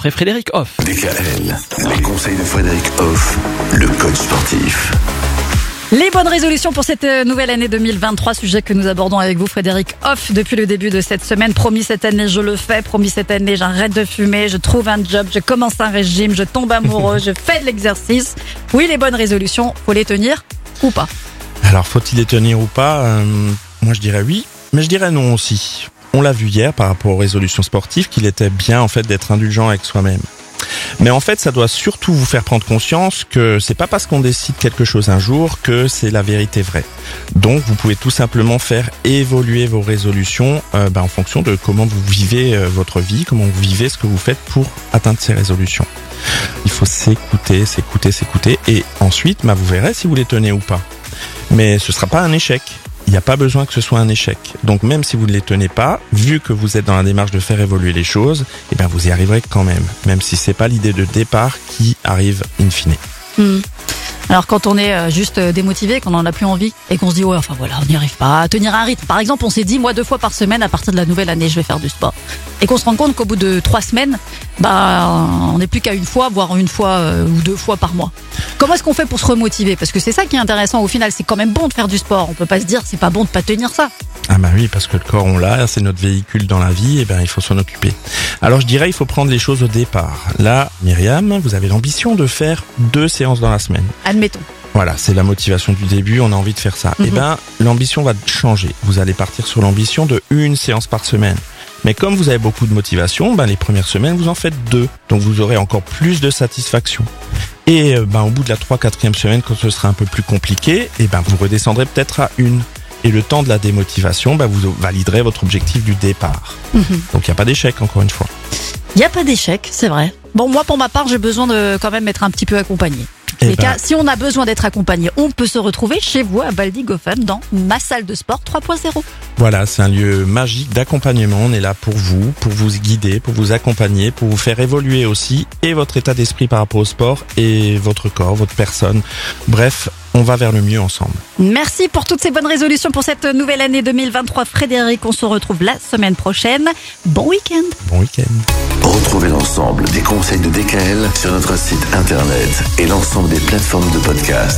Après Frédéric Hoff. DKL, les conseils de Frédéric Hoff, le coach sportif. Les bonnes résolutions pour cette euh, nouvelle année 2023, sujet que nous abordons avec vous, Frédéric Hoff, depuis le début de cette semaine. Promis cette année, je le fais. Promis cette année, j'arrête de fumer, je trouve un job, je commence un régime, je tombe amoureux, je fais de l'exercice. Oui, les bonnes résolutions, faut les tenir ou pas Alors, faut-il les tenir ou pas? Euh, Moi, je dirais oui, mais je dirais non aussi. On l'a vu hier par rapport aux résolutions sportives qu'il était bien en fait d'être indulgent avec soi-même. Mais en fait, ça doit surtout vous faire prendre conscience que c'est pas parce qu'on décide quelque chose un jour que c'est la vérité vraie. Donc, vous pouvez tout simplement faire évoluer vos résolutions euh, ben, en fonction de comment vous vivez euh, votre vie, comment vous vivez ce que vous faites pour atteindre ces résolutions. Il faut s'écouter, s'écouter, s'écouter, et ensuite, ben, vous verrez si vous les tenez ou pas. Mais ce sera pas un échec. Il n'y a pas besoin que ce soit un échec. Donc même si vous ne les tenez pas, vu que vous êtes dans la démarche de faire évoluer les choses, eh bien vous y arriverez quand même, même si c'est pas l'idée de départ qui arrive in fine. Hmm. Alors quand on est euh, juste euh, démotivé, qu'on en a plus envie et qu'on se dit ouais enfin voilà on n'y arrive pas à tenir un rythme. Par exemple on s'est dit moi deux fois par semaine à partir de la nouvelle année je vais faire du sport et qu'on se rend compte qu'au bout de trois semaines bah on n'est plus qu'à une fois voire une fois euh, ou deux fois par mois. Comment est-ce qu'on fait pour se remotiver? Parce que c'est ça qui est intéressant au final c'est quand même bon de faire du sport. On peut pas se dire c'est pas bon de pas tenir ça. Ah bah oui, parce que le corps on l'a, c'est notre véhicule dans la vie, et ben il faut s'en occuper. Alors je dirais il faut prendre les choses au départ. Là, Myriam, vous avez l'ambition de faire deux séances dans la semaine. Admettons. Voilà, c'est la motivation du début, on a envie de faire ça. Mhm. Eh ben, l'ambition va changer. Vous allez partir sur l'ambition de une séance par semaine. Mais comme vous avez beaucoup de motivation, ben les premières semaines, vous en faites deux. Donc vous aurez encore plus de satisfaction. Et euh, ben, au bout de la 3 4 semaine, quand ce sera un peu plus compliqué, eh ben, vous redescendrez peut-être à une. Et le temps de la démotivation, ben, vous validerez votre objectif du départ. Mhm. Donc il n'y a pas d'échec, encore une fois. Il n'y a pas d'échec, c'est vrai. Bon, moi, pour ma part, j'ai besoin de quand même être un petit peu accompagné. Eh Les ben- cas, si on a besoin d'être accompagné, on peut se retrouver chez vous à Baldigofen dans ma salle de sport 3.0. Voilà, c'est un lieu magique d'accompagnement. On est là pour vous, pour vous guider, pour vous accompagner, pour vous faire évoluer aussi et votre état d'esprit par rapport au sport et votre corps, votre personne. Bref, on va vers le mieux ensemble. Merci pour toutes ces bonnes résolutions pour cette nouvelle année 2023. Frédéric, on se retrouve la semaine prochaine. Bon week-end. Bon week-end. Retrouvez l'ensemble des conseils de DKL sur notre site internet et l'ensemble des plateformes de podcast.